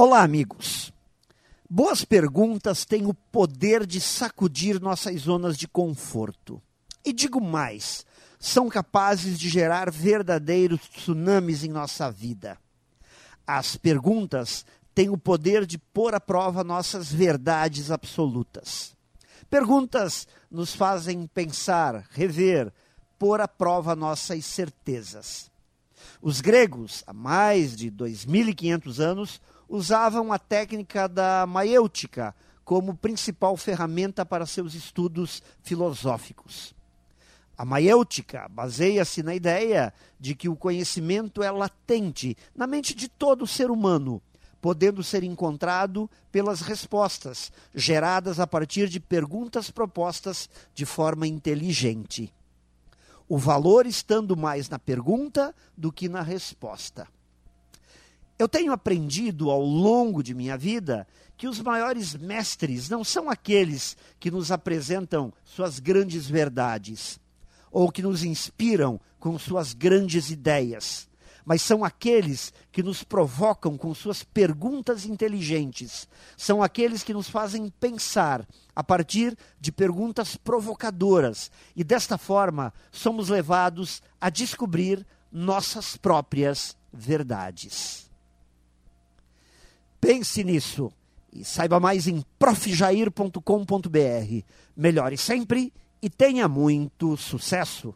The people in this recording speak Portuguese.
Olá, amigos. Boas perguntas têm o poder de sacudir nossas zonas de conforto. E digo mais, são capazes de gerar verdadeiros tsunamis em nossa vida. As perguntas têm o poder de pôr à prova nossas verdades absolutas. Perguntas nos fazem pensar, rever, pôr à prova nossas certezas. Os gregos, há mais de 2.500 anos, usavam a técnica da maêutica como principal ferramenta para seus estudos filosóficos. A maêutica baseia-se na ideia de que o conhecimento é latente na mente de todo ser humano, podendo ser encontrado pelas respostas geradas a partir de perguntas propostas de forma inteligente. O valor estando mais na pergunta do que na resposta. Eu tenho aprendido ao longo de minha vida que os maiores mestres não são aqueles que nos apresentam suas grandes verdades ou que nos inspiram com suas grandes ideias, mas são aqueles que nos provocam com suas perguntas inteligentes, são aqueles que nos fazem pensar a partir de perguntas provocadoras e desta forma somos levados a descobrir nossas próprias verdades. Pense nisso e saiba mais em profjair.com.br. Melhore sempre e tenha muito sucesso!